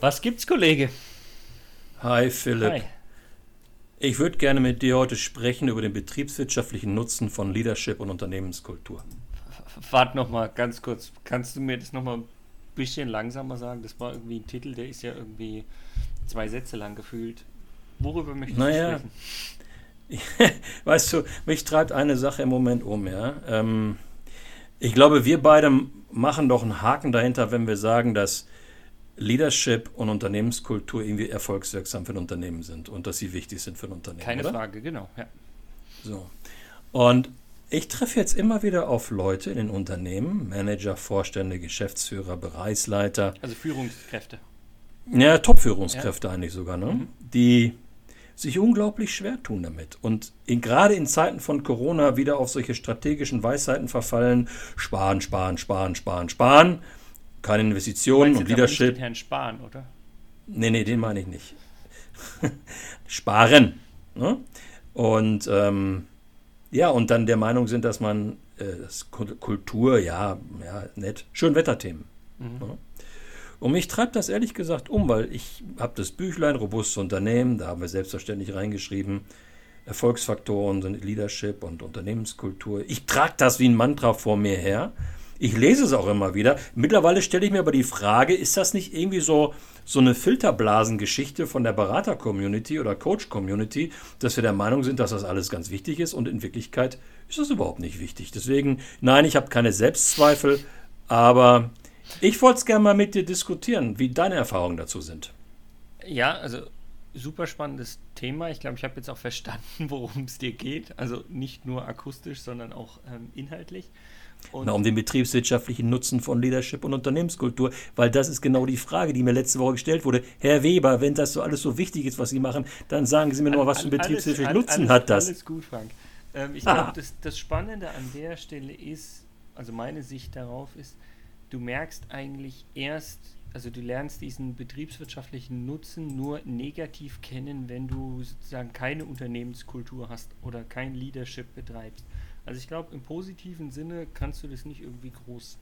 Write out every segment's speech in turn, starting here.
Was gibt's, Kollege? Hi, Philipp. Hi. Ich würde gerne mit dir heute sprechen über den betriebswirtschaftlichen Nutzen von Leadership und Unternehmenskultur. Warte noch mal ganz kurz. Kannst du mir das noch mal ein bisschen langsamer sagen? Das war irgendwie ein Titel, der ist ja irgendwie zwei Sätze lang gefühlt. Worüber möchtest Naja. du sprechen? weißt du, mich treibt eine Sache im Moment um, ja. Ähm, ich glaube, wir beide machen doch einen Haken dahinter, wenn wir sagen, dass Leadership und Unternehmenskultur irgendwie erfolgswirksam für ein Unternehmen sind und dass sie wichtig sind für ein Unternehmen. Keine oder? Frage, genau. Ja. So. Und ich treffe jetzt immer wieder auf Leute in den Unternehmen, Manager, Vorstände, Geschäftsführer, Bereichsleiter, Also Führungskräfte. ja, Top-Führungskräfte eigentlich sogar, ne? die sich unglaublich schwer tun damit und in, gerade in Zeiten von Corona wieder auf solche strategischen Weisheiten verfallen, sparen, sparen, sparen, sparen, sparen, keine Investitionen und nicht Leadership. den Herrn Spahn, oder? Nee, nee, den meine ich nicht. Sparen. Ne? Und ähm, ja, und dann der Meinung sind, dass man äh, das Kul- Kultur, ja, ja, nett, Schönwetterthemen. Ne? Und mich treibt das ehrlich gesagt um, weil ich habe das Büchlein Robustes Unternehmen, da haben wir selbstverständlich reingeschrieben, Erfolgsfaktoren sind Leadership und Unternehmenskultur. Ich trage das wie ein Mantra vor mir her. Ich lese es auch immer wieder. Mittlerweile stelle ich mir aber die Frage, ist das nicht irgendwie so, so eine Filterblasengeschichte von der Berater-Community oder Coach-Community, dass wir der Meinung sind, dass das alles ganz wichtig ist und in Wirklichkeit ist das überhaupt nicht wichtig. Deswegen, nein, ich habe keine Selbstzweifel, aber ich wollte es gerne mal mit dir diskutieren, wie deine Erfahrungen dazu sind. Ja, also super spannendes Thema. Ich glaube, ich habe jetzt auch verstanden, worum es dir geht. Also nicht nur akustisch, sondern auch ähm, inhaltlich. Na, um den betriebswirtschaftlichen Nutzen von Leadership und Unternehmenskultur, weil das ist genau die Frage, die mir letzte Woche gestellt wurde. Herr Weber, wenn das so alles so wichtig ist, was Sie machen, dann sagen Sie mir noch, was für einen betriebswirtschaftlichen Nutzen alles, hat das? Alles gut, Frank. Ähm, ich Ah. glaube, das, das Spannende an der Stelle ist, also meine Sicht darauf ist, du merkst eigentlich erst, also du lernst diesen betriebswirtschaftlichen Nutzen nur negativ kennen, wenn du sozusagen keine Unternehmenskultur hast oder kein Leadership betreibst. Also ich glaube, im positiven Sinne kannst du das nicht irgendwie groß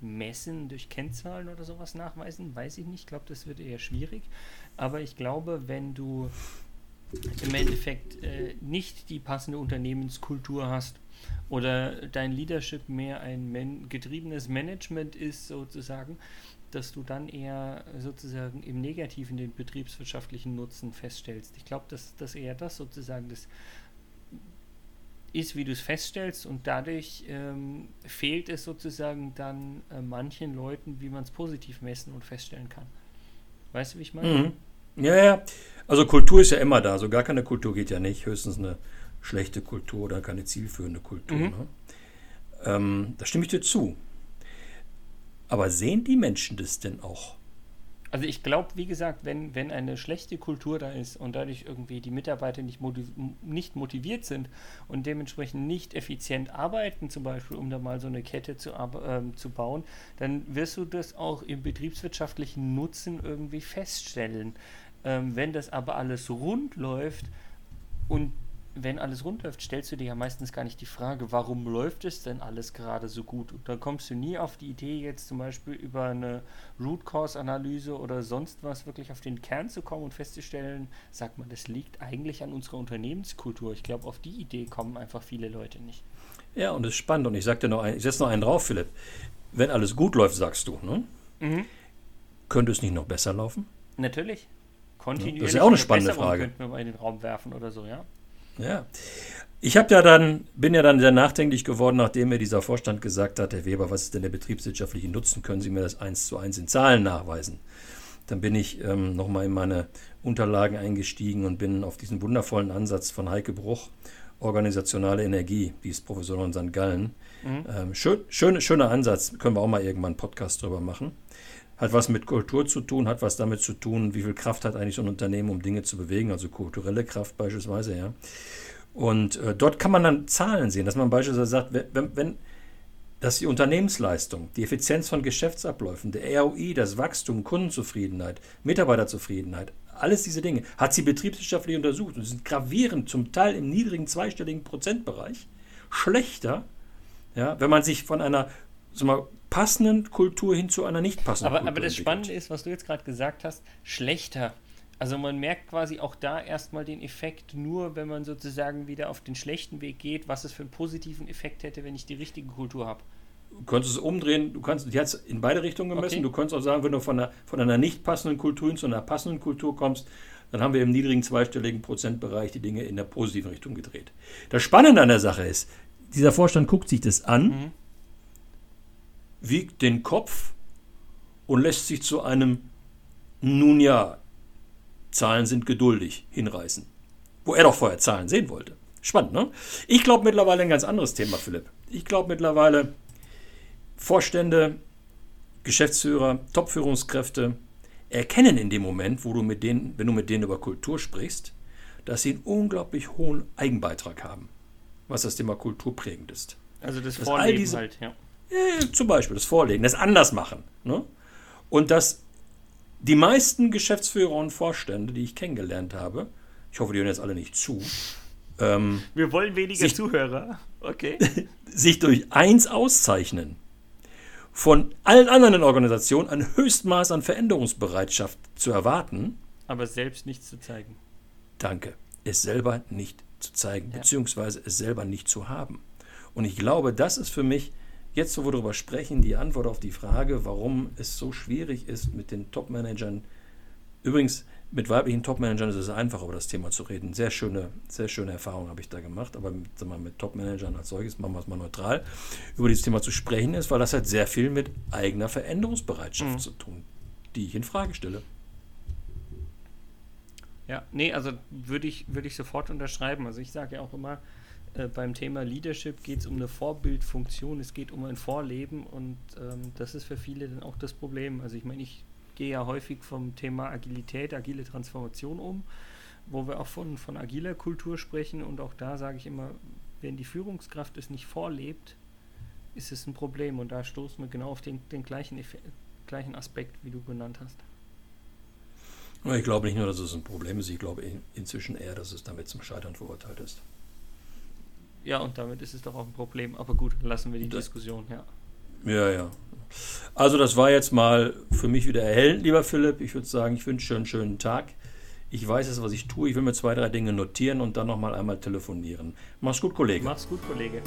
messen durch Kennzahlen oder sowas nachweisen, weiß ich nicht. Ich glaube, das wird eher schwierig. Aber ich glaube, wenn du im Endeffekt äh, nicht die passende Unternehmenskultur hast oder dein Leadership mehr ein man getriebenes Management ist sozusagen, dass du dann eher sozusagen im Negativen den betriebswirtschaftlichen Nutzen feststellst. Ich glaube, dass das eher das sozusagen das ist, wie du es feststellst und dadurch ähm, fehlt es sozusagen dann äh, manchen Leuten, wie man es positiv messen und feststellen kann. Weißt du, wie ich meine? Mhm. Ja, ja. Also Kultur ist ja immer da. So gar keine Kultur geht ja nicht. Höchstens eine schlechte Kultur oder keine zielführende Kultur. Mhm. Ne? Ähm, da stimme ich dir zu. Aber sehen die Menschen das denn auch? Also ich glaube, wie gesagt, wenn, wenn eine schlechte Kultur da ist und dadurch irgendwie die Mitarbeiter nicht, motiv nicht motiviert sind und dementsprechend nicht effizient arbeiten, zum Beispiel, um da mal so eine Kette zu, ähm, zu bauen, dann wirst du das auch im betriebswirtschaftlichen Nutzen irgendwie feststellen. Ähm, wenn das aber alles rund läuft und wenn alles rund läuft, stellst du dir ja meistens gar nicht die Frage, warum läuft es denn alles gerade so gut? Und da kommst du nie auf die Idee, jetzt zum Beispiel über eine Root Cause Analyse oder sonst was wirklich auf den Kern zu kommen und festzustellen, sagt man, das liegt eigentlich an unserer Unternehmenskultur. Ich glaube, auf die Idee kommen einfach viele Leute nicht. Ja, und das ist spannend. Und ich sag dir noch ein, ich setze noch einen drauf, Philipp. Wenn alles gut läuft, sagst du, ne? Könnte es nicht noch besser laufen? Natürlich. Kontinuierlich. Das ist ja auch eine spannende Frage. Könnten wir mal in den Raum werfen oder so, ja? Ja. Ich habe ja dann, bin ja dann sehr nachdenklich geworden, nachdem mir dieser Vorstand gesagt hat, Herr Weber, was ist denn der betriebswirtschaftliche Nutzen? Können Sie mir das eins zu eins in Zahlen nachweisen? Dann bin ich ähm, nochmal in meine Unterlagen eingestiegen und bin auf diesen wundervollen Ansatz von Heike Bruch, organisationale Energie, die ist Professorin in St. Gallen. Ähm, schön, schön, schöner Ansatz, können wir auch mal irgendwann einen Podcast drüber machen. Hat was mit Kultur zu tun, hat was damit zu tun, wie viel Kraft hat eigentlich so ein Unternehmen, um Dinge zu bewegen, also kulturelle Kraft beispielsweise, ja. Und äh, dort kann man dann Zahlen sehen, dass man beispielsweise sagt, wenn, wenn dass die Unternehmensleistung, die Effizienz von Geschäftsabläufen, der ROI, das Wachstum, Kundenzufriedenheit, Mitarbeiterzufriedenheit, alles diese Dinge, hat sie betriebswirtschaftlich untersucht und sind gravierend, zum Teil im niedrigen zweistelligen Prozentbereich, schlechter, ja, wenn man sich von einer mal, passenden Kultur hin zu einer nicht passenden aber, Kultur. Aber das entwickelt. Spannende ist, was du jetzt gerade gesagt hast, schlechter. Also man merkt quasi auch da erstmal den Effekt nur, wenn man sozusagen wieder auf den schlechten Weg geht, was es für einen positiven Effekt hätte, wenn ich die richtige Kultur habe. Du könntest es umdrehen, du kannst jetzt in beide Richtungen gemessen. Okay. Du könntest auch sagen, wenn du von einer, von einer nicht passenden Kultur hin zu einer passenden Kultur kommst, dann haben wir im niedrigen zweistelligen Prozentbereich die Dinge in der positiven Richtung gedreht. Das Spannende an der Sache ist, dieser Vorstand guckt sich das an, Mhm. Wiegt den Kopf und lässt sich zu einem, nun ja, Zahlen sind geduldig, hinreißen. Wo er doch vorher Zahlen sehen wollte. Spannend, ne? Ich glaube mittlerweile ein ganz anderes Thema, Philipp. Ich glaube mittlerweile, Vorstände, Geschäftsführer, Top-Führungskräfte erkennen in dem Moment, wo du mit denen, wenn du mit denen über Kultur sprichst, dass sie einen unglaublich hohen Eigenbeitrag haben, was das Thema Kultur prägend ist. Also das Dass Vorleben diese- halt, ja. Ja, zum Beispiel das Vorlegen, das Andersmachen. Ne? Und dass die meisten Geschäftsführer und Vorstände, die ich kennengelernt habe, ich hoffe, die hören jetzt alle nicht zu, ähm, Wir wollen weniger Sich- Zuhörer. Okay. sich durch eins auszeichnen, von allen anderen Organisationen ein Höchstmaß an Veränderungsbereitschaft zu erwarten, Aber selbst nichts zu zeigen. danke, es selber nicht zu zeigen, Ja. beziehungsweise es selber nicht zu haben. Und ich glaube, das ist für mich, jetzt wo wir darüber sprechen, die Antwort auf die Frage, warum es so schwierig ist, mit den Top-Managern, übrigens mit weiblichen Top-Managern ist es einfach, über das Thema zu reden. Sehr schöne, sehr schöne Erfahrung habe ich da gemacht, aber mit, mal, mit Top-Managern als solches, machen wir es mal neutral, über dieses Thema zu sprechen ist, weil das hat sehr viel mit eigener Veränderungsbereitschaft Mhm. zu tun, die ich in Frage stelle. Ja, nee, also würde ich, würde ich sofort unterschreiben. Also ich sage ja auch immer, äh, beim Thema Leadership geht es um eine Vorbildfunktion, es geht um ein Vorleben und ähm, das ist für viele dann auch das Problem. Also ich meine, ich gehe ja häufig vom Thema Agilität, agile Transformation um, wo wir auch von, von agiler Kultur sprechen und auch da sage ich immer, wenn die Führungskraft es nicht vorlebt, ist es ein Problem und da stoßen wir genau auf den, den gleichen, gleichen Aspekt, wie du genannt hast. Ich glaube nicht nur, dass es ein Problem ist, ich glaube in, inzwischen eher, dass es damit zum Scheitern verurteilt ist. Ja, und damit ist es doch auch ein Problem. Aber gut, lassen wir die Da- Diskussion, ja. Ja, ja. Also das war jetzt mal für mich wieder erhellend, lieber Philipp. Ich würde sagen, ich wünsche dir einen schönen Tag. Ich weiß jetzt, was ich tue. Ich will mir zwei, drei Dinge notieren und dann nochmal einmal telefonieren. Mach's gut, Kollege. Mach's gut, Kollege.